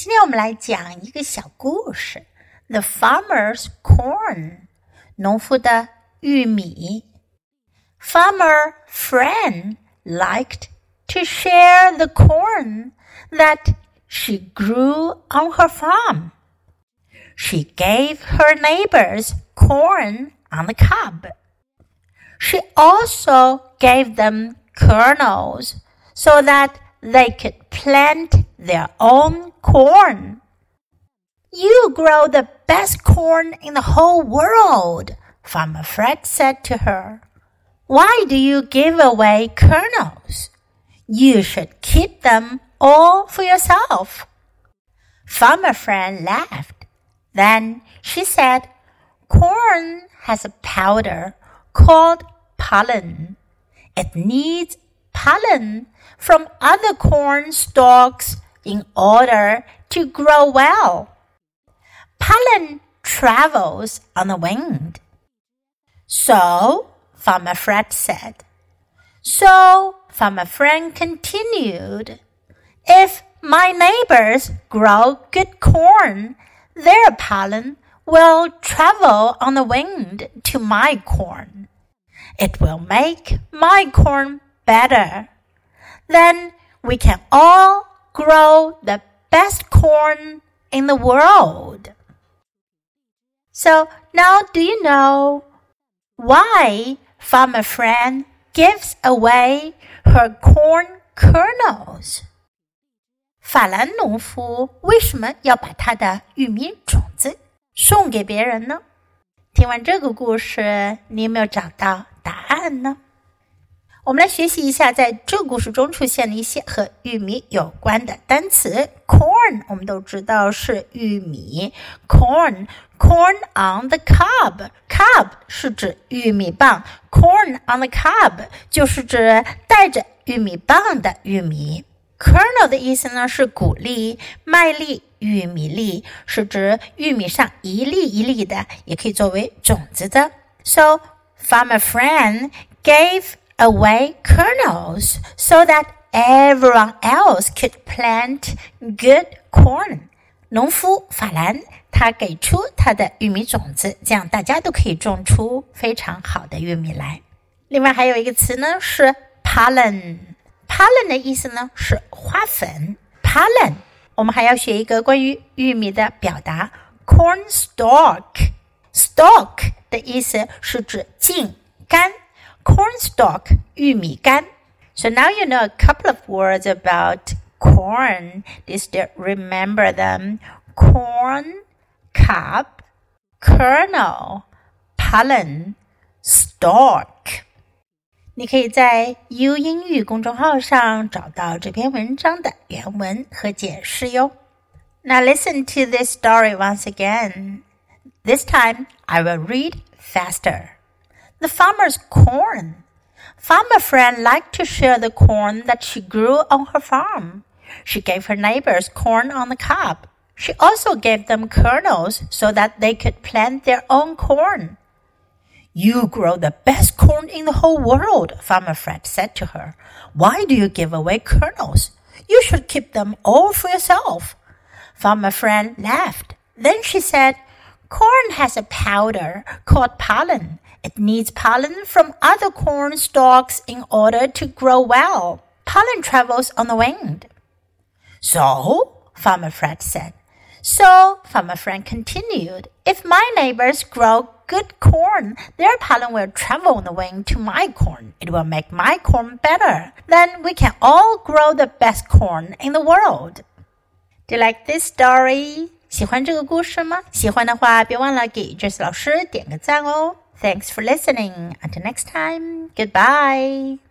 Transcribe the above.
今天我们来讲一个小故事，《The Farmer's Corn》农夫的玉米。Farmer Fran liked to share the corn that she grew on her farm. She gave her neighbors corn on the cob. She also gave them kernels so that they could plant their own corn. You grow the best corn in the whole world, Farmer Fred said to her. Why do you give away kernels? You should keep them all for yourself. Farmer Fred laughed. Then she said, Corn has a powder called pollen. It needs pollen from other corn stalks in order to grow well. Pollen travels on the wind. So, Farmer Fred said. So, Farmer Fred continued. If my neighbors grow good corn, their pollen will travel on the wind to my corn. It will make my corn better. Then we can all grow the best corn in the world. So now do you know why farmer Fran gives away her corn kernels? 法兰农夫为什么要把他的玉米种子送给别人呢？听完这个故事，你有没有找到答案呢？我们来学习一下，在这故事中出现的一些和玉米有关的单词。Corn，我们都知道是玉米。Corn，corn on the cob，cob 是指玉米棒。Corn on the cob 就是指带着玉米棒的玉米。Kernel 的意思呢是谷粒、麦粒、玉米粒，是指玉米上一粒一粒的，也可以作为种子的。So farmer friend gave away kernels so that everyone else could plant good corn. 农夫法兰他给出他的玉米种子，这样大家都可以种出非常好的玉米来。另外还有一个词呢是 pollen。pollen 的意思呢是花粉。pollen，我们还要学一个关于玉米的表达，corn stalk。stalk 的意思是指茎、干。cornstalk 玉米干。So now you know a couple of words about corn. Do you still remember them? Corn, cob, kernel, pollen, stalk. 你可以在 U 英语公众号上找到这篇文章的原文和解释哟。Now listen to this story once again. This time I will read faster the farmer's corn. Farmer Fran liked to share the corn that she grew on her farm. She gave her neighbors corn on the cob. She also gave them kernels so that they could plant their own corn. You grow the best corn in the whole world, Farmer Fred said to her. Why do you give away kernels? You should keep them all for yourself. Farmer Fran laughed. Then she said, Corn has a powder called pollen. It needs pollen from other corn stalks in order to grow well. Pollen travels on the wind. So, Farmer Fred said. So, Farmer Fred continued, if my neighbors grow good corn, their pollen will travel on the wind to my corn. It will make my corn better. Then we can all grow the best corn in the world. Do you like this story? 喜欢这个故事吗？喜欢的话，别忘了给 Jess 老师点个赞哦。Thanks for listening. Until next time. Goodbye.